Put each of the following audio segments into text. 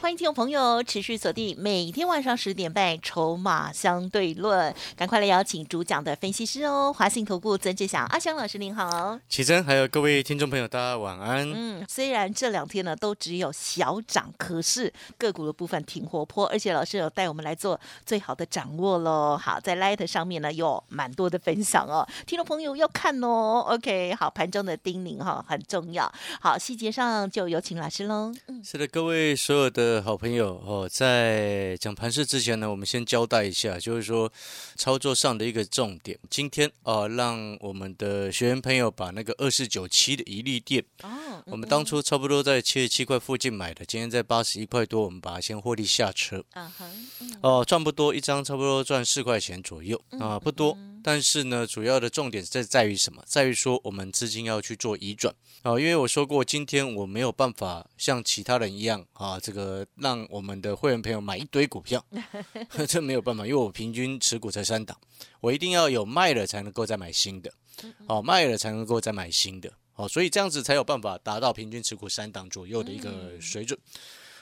欢迎听众朋友持续锁定每天晚上十点半《筹码相对论》，赶快来邀请主讲的分析师哦，华信投顾曾志祥阿祥老师您好，启真还有各位听众朋友，大家晚安。嗯，虽然这两天呢都只有小涨，可是个股的部分挺活泼，而且老师有带我们来做最好的掌握喽。好，在 Light 上面呢有蛮多的分享哦，听众朋友要看哦。OK，好，盘中的叮咛哈很重要。好，细节上就有请老师喽。嗯，是的，各位所有的。好朋友哦，在讲盘势之前呢，我们先交代一下，就是说操作上的一个重点。今天哦，让我们的学员朋友把那个二四九七的一利店哦，我们当初差不多在七十七块附近买的，今天在八十一块多，我们把它先获利下车。啊哦，赚不多，一张差不多赚四块钱左右啊，不多。但是呢，主要的重点在在于什么？在于说我们资金要去做移转啊，因为我说过，今天我没有办法像其他人一样啊，这个让我们的会员朋友买一堆股票，这没有办法，因为我平均持股才三档，我一定要有卖了才能够再买新的，哦，卖了才能够再买新的，哦，所以这样子才有办法达到平均持股三档左右的一个水准。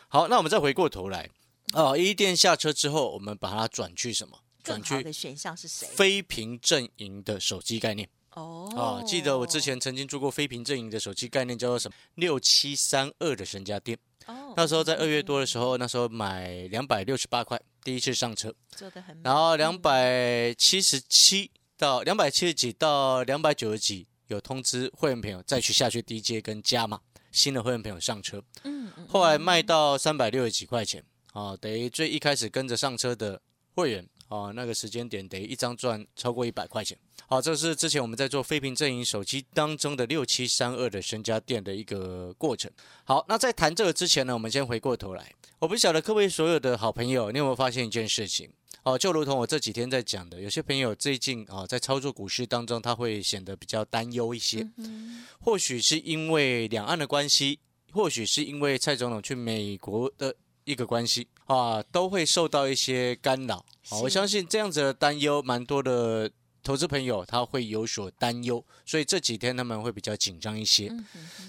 好，那我们再回过头来，哦，一店下车之后，我们把它转去什么？转去的选项是谁？非屏阵营的手机概念哦啊！记得我之前曾经做过非屏阵营的手机概念，叫做什么？六七三二的神家店哦。那时候在二月多的时候，那时候买两百六十八块，第一次上车，做的很。然后两百七十七到两百七十几到两百九十几，有通知会员朋友再去下去 DJ 跟加嘛，新的会员朋友上车。嗯嗯。后来卖到三百六十几块钱啊，等于最一开始跟着上车的会员。哦，那个时间点得一张赚超过一百块钱。好，这是之前我们在做飞屏阵营手机当中的六七三二的身家店的一个过程。好，那在谈这个之前呢，我们先回过头来。我不晓得各位所有的好朋友，你有没有发现一件事情？哦，就如同我这几天在讲的，有些朋友最近啊，在操作股市当中，他会显得比较担忧一些。或许是因为两岸的关系，或许是因为蔡总统去美国的。一个关系啊，都会受到一些干扰啊。我相信这样子的担忧，蛮多的投资朋友他会有所担忧，所以这几天他们会比较紧张一些。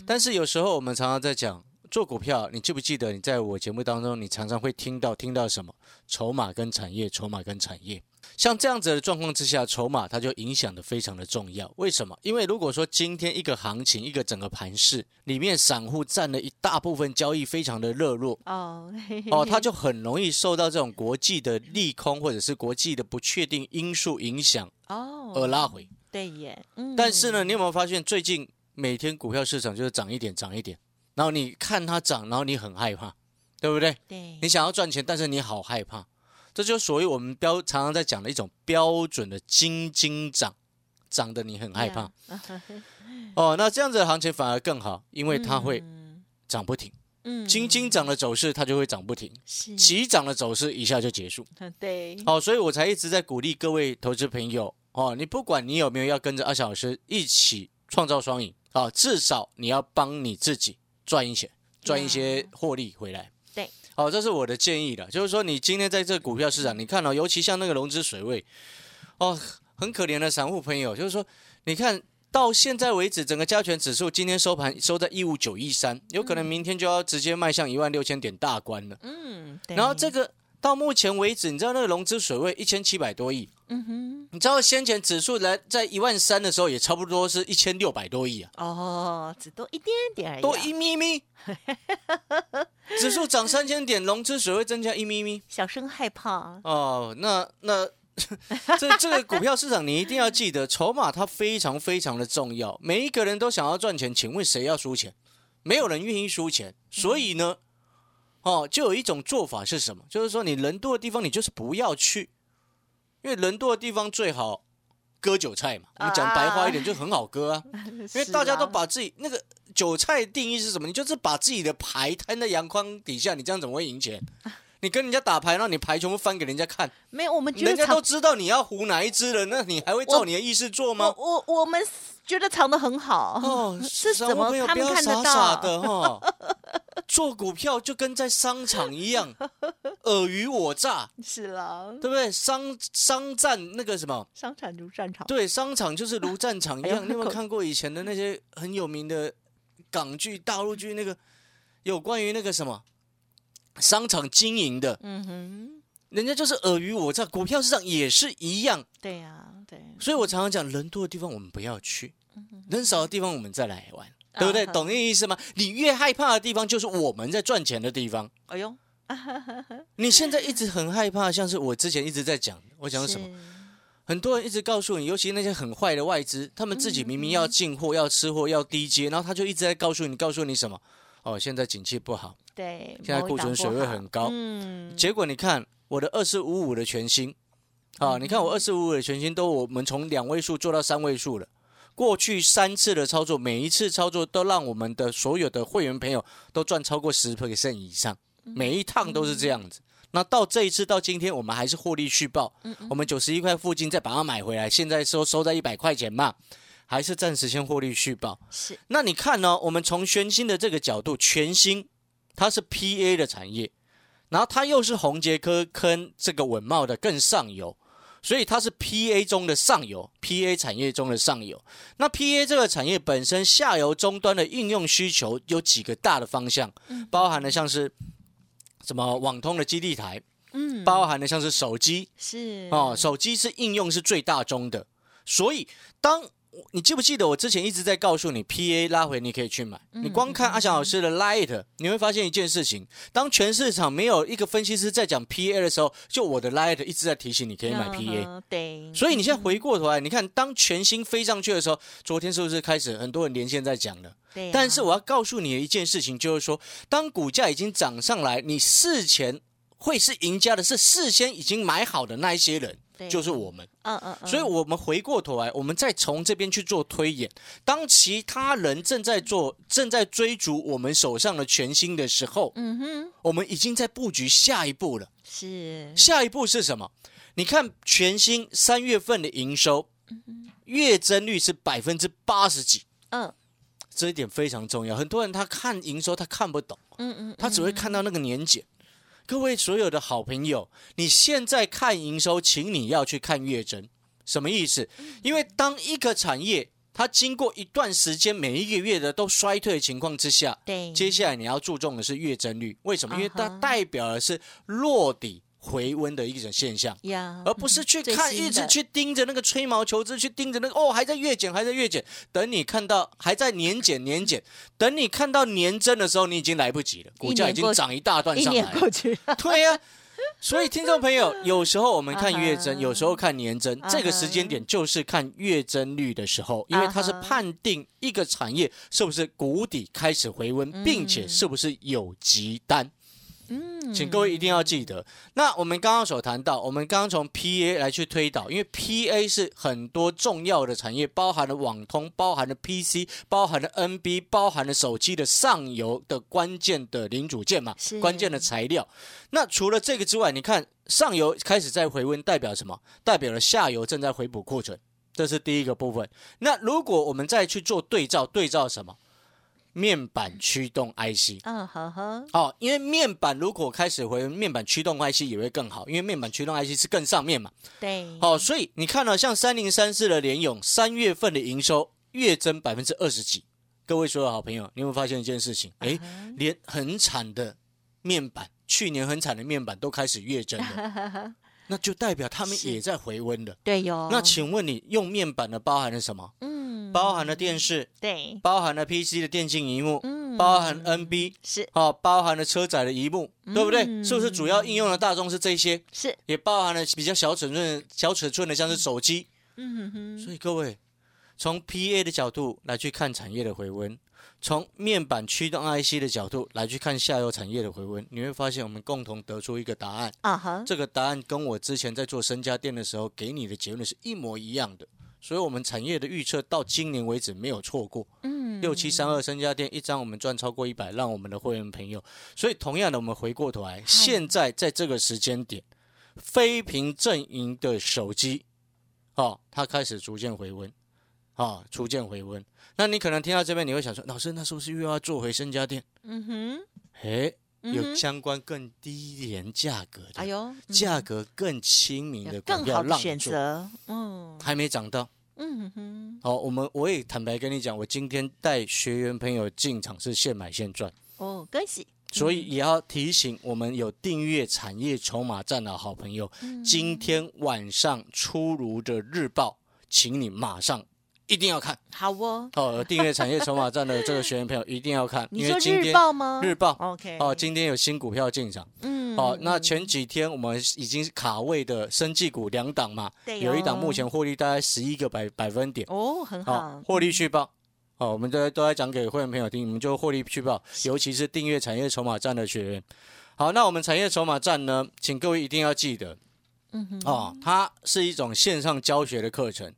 但是有时候我们常常在讲做股票，你记不记得你在我节目当中，你常常会听到听到什么筹码跟产业，筹码跟产业。像这样子的状况之下，筹码它就影响的非常的重要。为什么？因为如果说今天一个行情，一个整个盘市里面，散户占了一大部分，交易非常的热络哦 哦，它就很容易受到这种国际的利空或者是国际的不确定因素影响哦，而拉回。对耶，但是呢，你有没有发现最近每天股票市场就是涨一点涨一点，然后你看它涨，然后你很害怕，对不对？对，你想要赚钱，但是你好害怕。这就属于我们标常常在讲的一种标准的金金涨，涨的你很害怕。哦，那这样子的行情反而更好，因为它会涨不停。嗯，金金涨的走势它就会涨不停，急涨的走势一下就结束。对。哦，所以我才一直在鼓励各位投资朋友哦，你不管你有没有要跟着阿小老师一起创造双赢啊，至少你要帮你自己赚一些赚一些获利回来。对好，这是我的建议了，就是说你今天在这股票市场，你看到，尤其像那个融资水位，哦，很可怜的散户朋友，就是说，你看到现在为止，整个加权指数今天收盘收在一五九一三，有可能明天就要直接迈向一万六千点大关了。嗯，然后这个。到目前为止，你知道那个融资水位一千七百多亿，嗯哼，你知道先前指数来在一万三的时候，也差不多是一千六百多亿啊。哦，只多一点点而已，多一咪咪。指数涨三千点，融资水位增加一咪咪，小声害怕。哦，那那 这这个股票市场，你一定要记得，筹码它非常非常的重要。每一个人都想要赚钱，请问谁要输钱？没有人愿意输钱，所以呢？哦，就有一种做法是什么？就是说，你人多的地方，你就是不要去，因为人多的地方最好割韭菜嘛。我们讲白话一点，就很好割啊。因为大家都把自己那个韭菜定义是什么？你就是把自己的牌摊在阳光底下，你这样怎么会赢钱？你跟人家打牌，让你牌全部翻给人家看，没有，我们觉得人家都知道你要胡哪一只了，那你还会照你的意思做吗我？我我们觉得藏的很好哦，是散户怎么他们看得到？的哈，做股票就跟在商场一样，尔虞我诈，是了，对不对？商商战那个什么，商场如战场，对，商场就是如战场一样。你有没有看过以前的那些很有名的港剧、大陆剧？那个？有关于那个什么？商场经营的，嗯哼，人家就是尔虞我诈，股票市场也是一样。对呀，对，所以我常常讲，人多的地方我们不要去，人少的地方我们再来玩，啊对不对？哈懂那意思吗？你越害怕的地方，就是我们在赚钱的地方。哎呦，你现在一直很害怕，像是我之前一直在讲，我讲什么？很多人一直告诉你，尤其那些很坏的外资，他们自己明明要进货、要吃货、要低阶，然后他就一直在告诉你，告诉你什么？哦，现在景气不好，对，现在库存水位很高嗯，结果你看我的二四五五的全新，啊，你看我二四五五的全新都我们从两位数做到三位数了。过去三次的操作，每一次操作都让我们的所有的会员朋友都赚超过十 percent 以上，每一趟都是这样子。那到这一次到今天，我们还是获利续报，我们九十一块附近再把它买回来，现在收收在一百块钱嘛，还是暂时先获利续报。是那你看呢？我们从全新的这个角度，全新它是 PA 的产业，然后它又是宏杰科跟这个稳茂的更上游，所以它是 PA 中的上游，PA 产业中的上游。那 PA 这个产业本身下游终端的应用需求有几个大的方向，包含了像是什么网通的基地台，嗯，包含了像是手机，是。哦，手机是应用是最大宗的，所以当你记不记得我之前一直在告诉你，PA 拉回你可以去买，你光看阿翔老师的 Light，你会发现一件事情，当全市场没有一个分析师在讲 PA 的时候，就我的 Light 一直在提醒你可以买 PA。对，所以你现在回过头来，你看当全新飞上去的时候，昨天是不是开始很多人连线在讲了？对啊，但是我要告诉你的一件事情，就是说，当股价已经涨上来，你事前会是赢家的，是事先已经买好的那一些人，对就是我们。嗯嗯嗯，所以，我们回过头来，我们再从这边去做推演。当其他人正在做、正在追逐我们手上的全新的时候，嗯哼，我们已经在布局下一步了。是下一步是什么？你看全新三月份的营收，月增率是百分之八十几，嗯这一点非常重要。很多人他看营收他看不懂，嗯嗯，他只会看到那个年检。各位所有的好朋友，你现在看营收，请你要去看月增，什么意思？因为当一个产业它经过一段时间每一个月的都衰退的情况之下，对，接下来你要注重的是月增率，为什么？因为它代表的是落底回温的一种现象。呀，而不是去看，一直去盯着那个吹毛求疵，去盯着那个哦，还在月减，还在月减。等你看到还在年减年减，等你看到年增的时候，你已经来不及了，股价已经涨一大段一上来对呀、所以听众朋友，有时候我们看月增，有时候看年增，这个时间点就是看月增率的时候，因为它是判定一个产业是不是谷底开始回温，并且是不是有急单。嗯，请各位一定要记得。那我们刚刚所谈到，我们刚刚从 PA 来去推导，因为 PA 是很多重要的产业，包含了网通，包含了 PC，包含了 NB，包含了手机的上游的关键的零组件嘛，关键的材料。那除了这个之外，你看上游开始在回温，代表什么？代表了下游正在回补库存，这是第一个部分。那如果我们再去做对照，对照什么？面板驱动 IC。嗯呵呵，哦，因为面板如果开始回面板驱动 IC 也会更好，因为面板驱动 IC 是更上面嘛。对，哦，所以你看到、像三零三四的联咏，三月份的营收月增百分之二十几。各位所有好朋友，你有没有发现一件事情？诶，连很惨的面板，去年很惨的面板都开始月增了，那就代表他们也在回温了。对哟，那请问你用面板的包含了什么？嗯，包含了电视，对，包含了 PC 的电竞荧幕，嗯，包含 NB，是哦，包含了车载的荧幕，对不对？嗯是不是主要应用的大众是这些？是，也包含了比较小尺寸、小尺寸的，像是手机。嗯哼哼，所以各位，从 PA 的角度来去看产业的回温，从面板驱动 IC 的角度来去看下游产业的回温，你会发现我们共同得出一个答案。啊哈，这个答案跟我之前在做身家店的时候给你的结论是一模一样的。所以，我们产业的预测到今年为止没有错过。嗯，六七三二身家店一张我们赚超过一百，让我们的会员朋友。所以同样的，我们回过头来，现在在这个时间点，非屏阵营的手机，哦，它开始逐渐回温，啊，逐渐回温。那你可能听到这边，你会想说，老师，那是不是又要做回身家店？嗯哼，诶，有相关更低廉价格的，哎呦，价格更亲民的股票更好的选择，嗯。还没涨到。嗯哼，好，我们我也坦白跟你讲，我今天带学员朋友进场是现买现赚，哦，恭喜，所以也要提醒我们有订阅产业筹码站的好朋友，嗯今天晚上出炉的日报，请你马上一定要看好哦。哦。订阅产业筹码站的这个学员朋友一定要看，因为今天报吗？日报，OK，哦，今天有新股票进场。嗯哦，那嗯前几天我们已经卡位的生技股两档嘛，对有一档哦目前获利大概十一个百百分点。哦，很好好，，获利续报。哦，我们都都在讲给会员朋友听，你们就获利续报，尤其是订阅产业筹码站的学员。好，那我们产业筹码站呢，请各位一定要记得嗯哼，哦，它是一种线上教学的课程，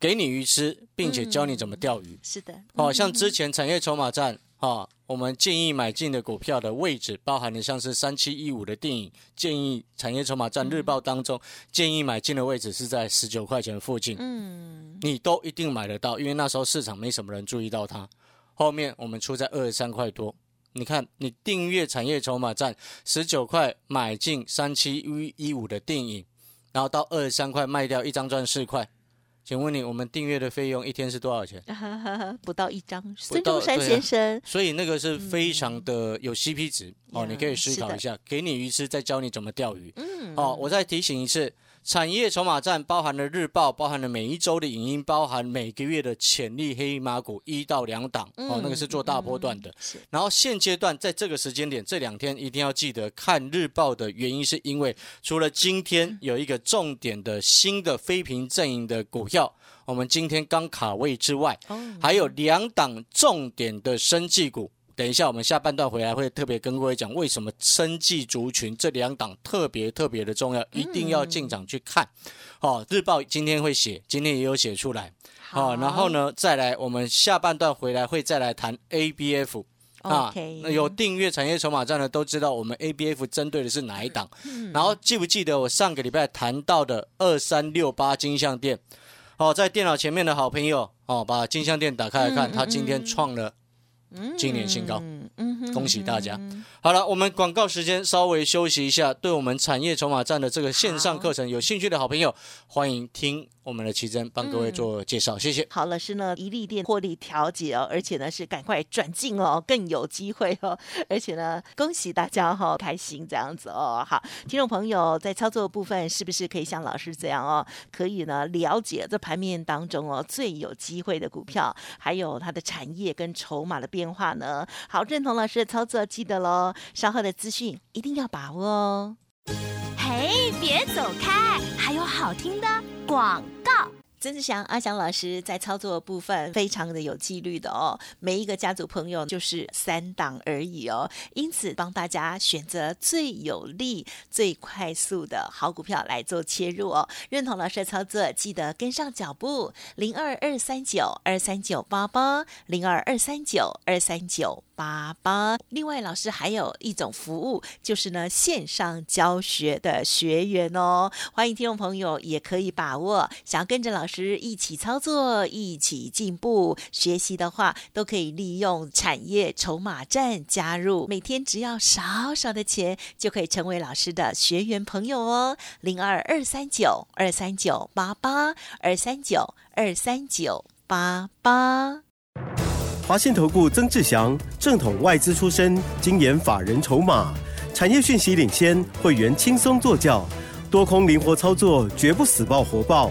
给你鱼吃，并且教你怎么钓鱼。是的，哦，嗯像之前产业筹码站啊，我们建议买进的股票的位置，包含的像是三七一五的电影，建议产业筹码站日报当中建议买进的位置是在十九块钱附近。嗯，你都一定买得到，因为那时候市场没什么人注意到它。后面我们出在二十三块多，你看你订阅产业筹码站十九块买进三七一一五的电影，然后到二十三块卖掉，一张赚四块。请问你，我们订阅的费用一天是多少钱？不到一张，孙中山先生，所以那个是非常的有 CP 值、哦，你可以思考一下，给你鱼吃，再教你怎么钓鱼。嗯，哦，我再提醒一次，产业筹码站包含了日报，包含了每一周的影音，包含每个月的潜力黑马股一到两档，哦，那个是做大波段的。嗯然后现阶段在这个时间点，这两天一定要记得看日报的原因，是因为除了今天有一个重点的新的非屏阵营的股票，我们今天刚卡位之外，哦，还有两档重点的生技股。等一下，我们下半段回来会特别跟各位讲，为什么生技族群这两档特别特别的重要，一定要进场去看。哦，日报今天会写，今天也有写出来。好、然后呢，再来我们下半段回来会再来谈 ABF。啊那有订阅产业筹码站的都知道，我们 ABF 针对的是哪一档。嗯然后记不记得我上个礼拜谈到的二三六八金项店？哦，在电脑前面的好朋友哦，把金项店打开来看，嗯嗯它今天创了今年新高。嗯嗯恭喜大家嗯好了，我们广告时间稍微休息一下。对我们产业筹码站的这个线上课程有兴趣的好朋友，欢迎听我们的奇珍帮各位做介绍，谢谢。好，老师呢，一利店获利调节哦，而且呢是赶快转进哦，更有机会哦，而且呢，恭喜大家哈、开心这样子哦。好，听众朋友在操作的部分是不是可以像老师这样哦，可以呢了解这盘面当中哦最有机会的股票，还有它的产业跟筹码的变电话呢？好，认同老师的操作，记得喽，稍后的资讯一定要把握哦。嘿，别走开，还有好听的广。曾志祥、阿祥老师在操作部分非常的有纪律的哦，每一个家族朋友就是三档而已哦，因此帮大家选择最有利、最快速的好股票来做切入哦。认同老师的操作，记得跟上脚步，零二二三九二三九八八，零二二三九二三九。八八。另外，老师还有一种服务，就是呢线上教学的学员哦，欢迎听众朋友也可以把握。想要跟着老师一起操作、一起进步学习的话，都可以利用产业筹码站加入，每天只要少少的钱，就可以成为老师的学员朋友哦。零二二三九二三九八八二三九二三九八八。华信投顾曾志祥，正统外资出身，精研法人筹码，产业讯息领先，会员轻松做教，多空灵活操作，绝不死爆活爆，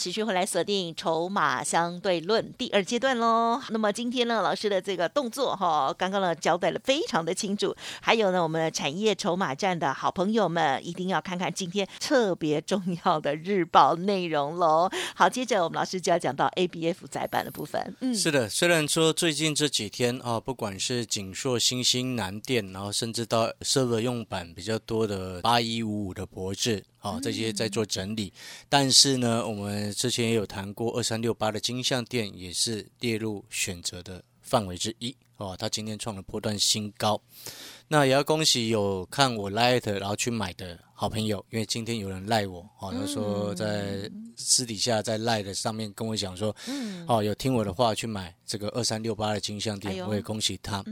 持续回来锁定筹码相对论第二阶段喽。那么今天呢，老师的这个动作哈，刚刚呢交代了非常的清楚。还有呢，我们的产业筹码站的好朋友们，一定要看看今天特别重要的日报内容喽。好，接着我们老师就要讲到 ABF 载板的部分。嗯，是的，虽然说最近这几天啊，不管是锦硕、新兴、南电，然后甚至到设备用板比较多的八一五五的博智。好，这些在做整理，但是呢，我们之前也有谈过二三六八的金项店也是列入选择的范围之一哦。它今天创了波段新高，那也要恭喜有看我 light 然后去买的。好朋友，因为今天有人赖我，哦，他说在私底下在赖的上面跟我讲说，哦，有听我的话去买这个二三六八的金项店，我也恭喜他。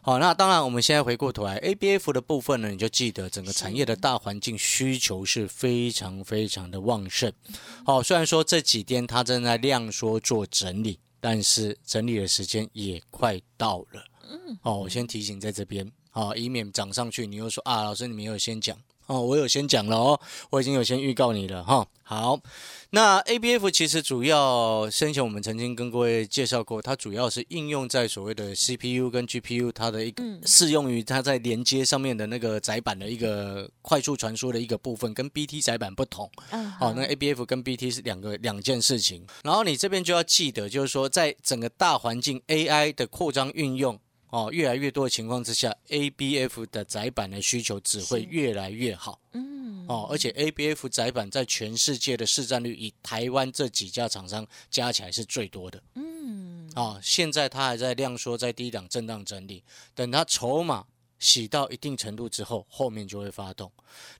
好，那当然我们现在回过头来，A B F 的部分呢，你就记得整个产业的大环境需求是非常非常的旺盛。好，虽然说这几天它正在量缩做整理，但是整理的时间也快到了。嗯，哦，我先提醒在这边，好，以免涨上去，你又说啊，老师你没有先讲。哦，我有先讲了哦，我已经有先预告你了哈。好，那 A B F 其实主要先前我们曾经跟各位介绍过，它主要是应用在所谓的 C P U 跟 G P U 它的一个适用于它在连接上面的那个载板的一个快速传输的一个部分，跟 B T 载板不同。好，那 A B F 跟 B T 是两个两件事情。然后你这边就要记得，就是说在整个大环境 A I 的扩张运用。哦，越来越多的情况之下，ABF 的窄板的需求只会越来越好。嗯，哦，而且 ABF 窄板在全世界的市占率，以台湾这几家厂商加起来是最多的。嗯，啊，现在它还在量缩，在低档震荡整理，等它筹码洗到一定程度之后，后面就会发动。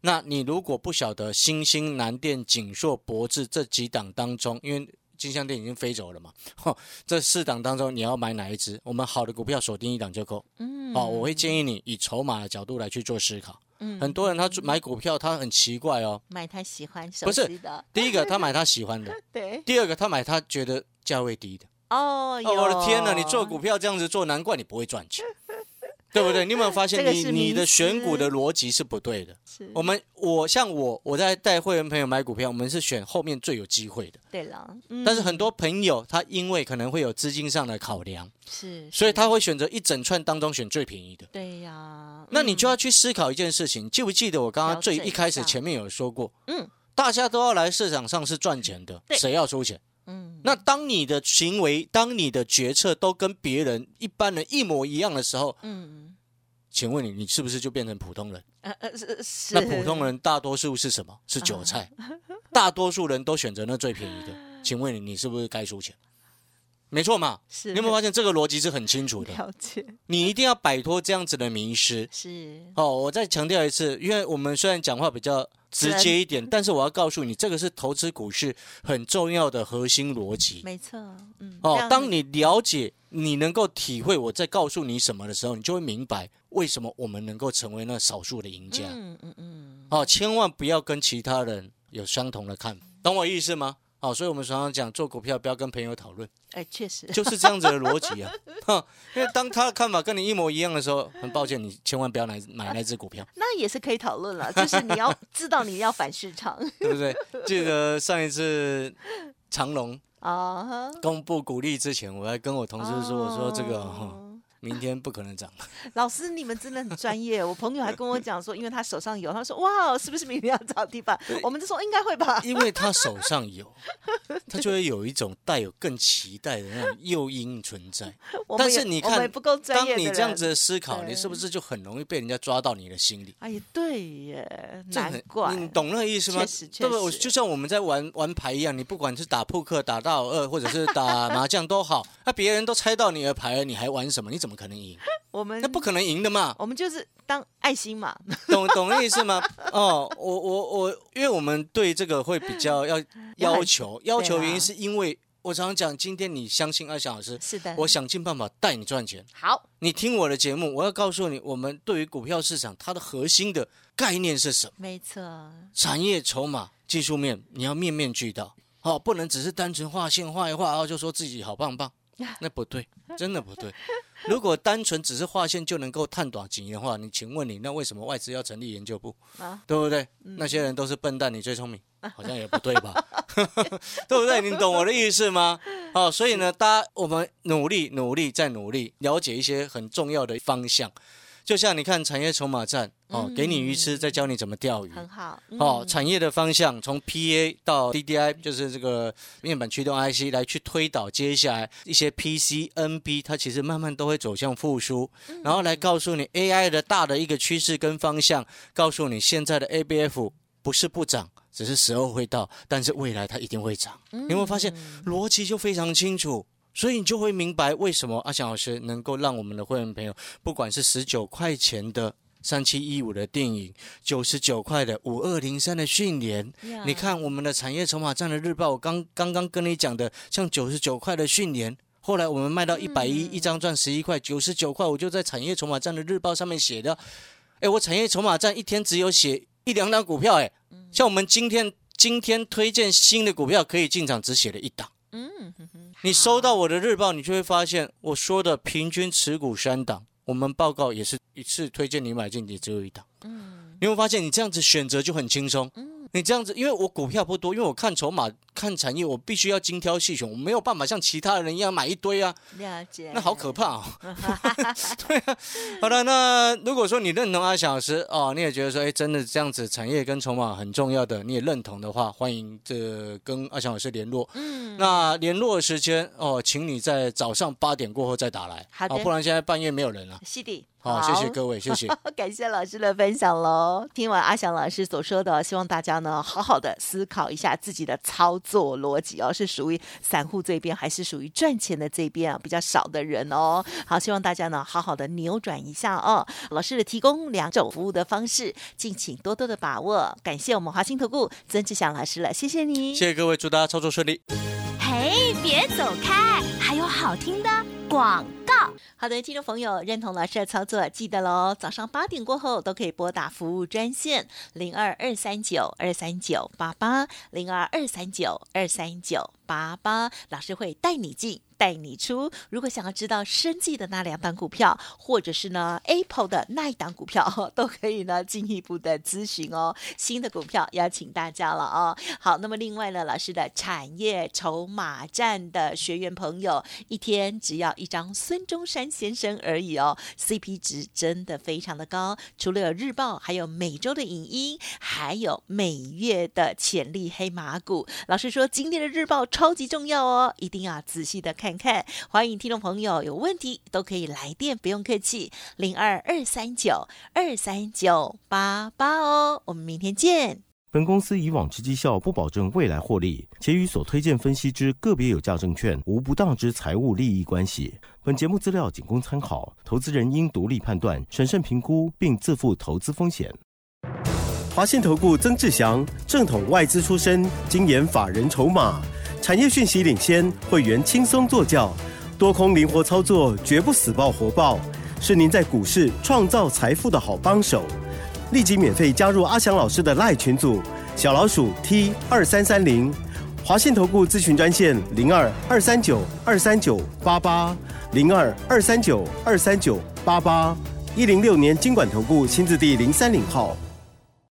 那你如果不晓得新兴、南电、锦硕、博智这几档当中，因为金项店已经飞走了嘛？这四档当中，你要买哪一只？我们好的股票锁定一档就够。嗯，好，我会建议你以筹码的角度来去做思考。嗯，很多人他买股票他很奇怪哦，买他喜欢不是 第一个他买他喜欢的，对。第二个他买他觉得价位低的。哦，我的天哪！你做股票这样子做，难怪你不会赚钱。对不对？你有没有发现，你你的选股的逻辑是不对的？是。我们我像我我在带会员朋友买股票，我们是选后面最有机会的。对了。但是很多朋友他因为可能会有资金上的考量，是，所以他会选择一整串当中选最便宜的。对呀。那你就要去思考一件事情，记不记得我刚刚最一开始前面有说过？嗯。大家都要来市场上是赚钱的，谁要出钱？嗯。那当你的行为、当你的决策都跟别人一般人一模一样的时候，嗯。请问你，你是不是就变成普通人？呃呃是是。那普通人大多数是什么？是韭菜。大多数人都选择那最便宜的。请问你，你是不是该输钱？没错嘛。是。你有没有发现这个逻辑是很清楚的？了解。你一定要摆脱这样子的迷失。是。哦，我再强调一次，因为我们虽然讲话比较直接一点，但是我要告诉你，这个是投资股市很重要的核心逻辑。没错。嗯。哦，当你了解。你能够体会我在告诉你什么的时候，你就会明白为什么我们能够成为那少数的赢家。嗯嗯嗯。哦，千万不要跟其他人有相同的看法，懂我意思吗？哦，所以我们常常讲做股票不要跟朋友讨论。哎，确实就是这样子的逻辑啊。哈，因为当他的看法跟你一模一样的时候，很抱歉，你千万不要来买那只股票。那也是可以讨论了，就是你要 知道你要反市场，对不对？记得上一次长隆。啊！公布股利之前，我还跟我同事说：“我说这个哈。”明天不可能涨。老师，你们真的很专业。我朋友还跟我讲说，因为他手上有，他说哇，是不是明天要涨地板？我们就说应该会吧。因为他手上有，他就会有一种带有更期待的那种诱因存在。但是你看，当你这样子的思考，你是不是就很容易被人家抓到你的心里？哎，对耶，难怪。你懂那个意思吗？对不？就像我们在玩玩牌一样，你不管是打扑克、打大二，或者是打麻将都好，那别人都猜到你的牌了，你还玩什么？你怎么？不可能赢，我们那不可能赢的嘛。我们就是当爱心嘛，懂懂意思吗？哦，我我我，因为我们对这个会比较 要要求，要求原因是因为我常常讲，今天你相信阿翔老师，是的，我想尽办法带你赚钱。好，你听我的节目，我要告诉你，我们对于股票市场它的核心的概念是什么？没错，产业筹码、技术面，你要面面俱到，哦，不能只是单纯画线画一画，然后就说自己好棒棒，那不对，真的不对。如果单纯只是划线就能够探短期的话，你请问你那为什么外资要成立研究部啊？对不对？那些人都是笨蛋，你最聪明，好像也不对吧？对不对？你懂我的意思吗？哦，所以呢，大家我们努力努力再努力，了解一些很重要的方向。就像你看产业筹码战哦，给你鱼吃，再教你怎么钓鱼，很好。哦，产业的方向从 PA 到 DDI，就是这个面板驱动 IC 来去推导接下来一些 PC、NB，它其实慢慢都会走向复苏，然后来告诉你 AI 的大的一个趋势跟方向，告诉你现在的 ABF 不是不涨，只是时候会到，但是未来它一定会涨。你有没有发现逻辑就非常清楚？所以你就会明白为什么阿翔老师能够让我们的会员朋友，不管是十九块钱的三七一五的电影，九十九块的五二零三的训练，你看我们的产业筹码站的日报，我刚刚刚跟你讲的，像九十九块的训练，后来我们卖到一百一，一张赚十一块，九十九块，我就在产业筹码站的日报上面写的，哎，我产业筹码站一天只有写一两档股票，哎，像我们今天今天推荐新的股票可以进场，只写了一档。嗯，你收到我的日报，你就会发现我说的平均持股三档，我们报告也是一次推荐你买进，也只有一档。嗯，你会发现你这样子选择就很轻松。嗯，你这样子，因为我股票不多，因为我看筹码。看产业，我必须要精挑细选，我没有办法像其他人一样买一堆啊。了解，那好可怕哦。对啊，好的，那如果说你认同阿小时哦，你也觉得说，哎，真的这样子，产业跟筹码很重要的，你也认同的话，欢迎这跟阿翔老师联络。嗯，那联络时间哦，请你在早上八点过后再打来，好的，不然现在半夜没有人了。是的，好，谢谢各位，谢谢，感谢老师的分享喽。听完阿翔老师所说的，希望大家呢好好的思考一下自己的操作逻辑哦。是属于散户这边，还是属于赚钱的这边啊？比较少的人哦。好，希望大家呢，好好的扭转一下哦。老师的提供两种服务的方式，敬请多多的把握。感谢我们华兴投顾曾志祥老师了，谢谢你，谢谢各位，祝大家操作顺利。嘿，别走开，还有好听的广告。好的，听众朋友，认同老师的操作，记得喽。早上八点过后都可以拨打服务专线零二二三九二三九八八零二二三九二三九八八，老师会带你进。带你出。如果想要知道生计的那两档股票，或者是呢 Apple 的那一档股票，都可以呢进一步的咨询哦。新的股票邀请大家了哦。好，那么另外呢，老师的产业筹码站的学员朋友，一天只要一张孙中山先生而已哦，CP 值真的非常的高。除了有日报，还有每周的影音，还有每月的潜力黑马股。老师说今天的日报超级重要哦，一定要仔细的看看。看，欢迎听众朋友有问题都可以来电，不用客气，零二二三九二三九八八哦。我们明天见。本公司以往之绩效不保证未来获利，且与所推荐分析之个别有价证券无不当之财务利益关系。本节目资料仅供参考，投资人应独立判断、审慎评估，并自负投资风险。华信投顾曾志祥，正统外资出身，精研法人筹码。产业讯息领先，会员轻松做教，多空灵活操作，绝不死爆活爆，是您在股市创造财富的好帮手。立即免费加入阿翔老师的赖群组，小老鼠 T 二三三零，华信投顾咨询专线零二二三九二三九八八零二二三九二三九八八一零六年经管投顾新字第零三零号。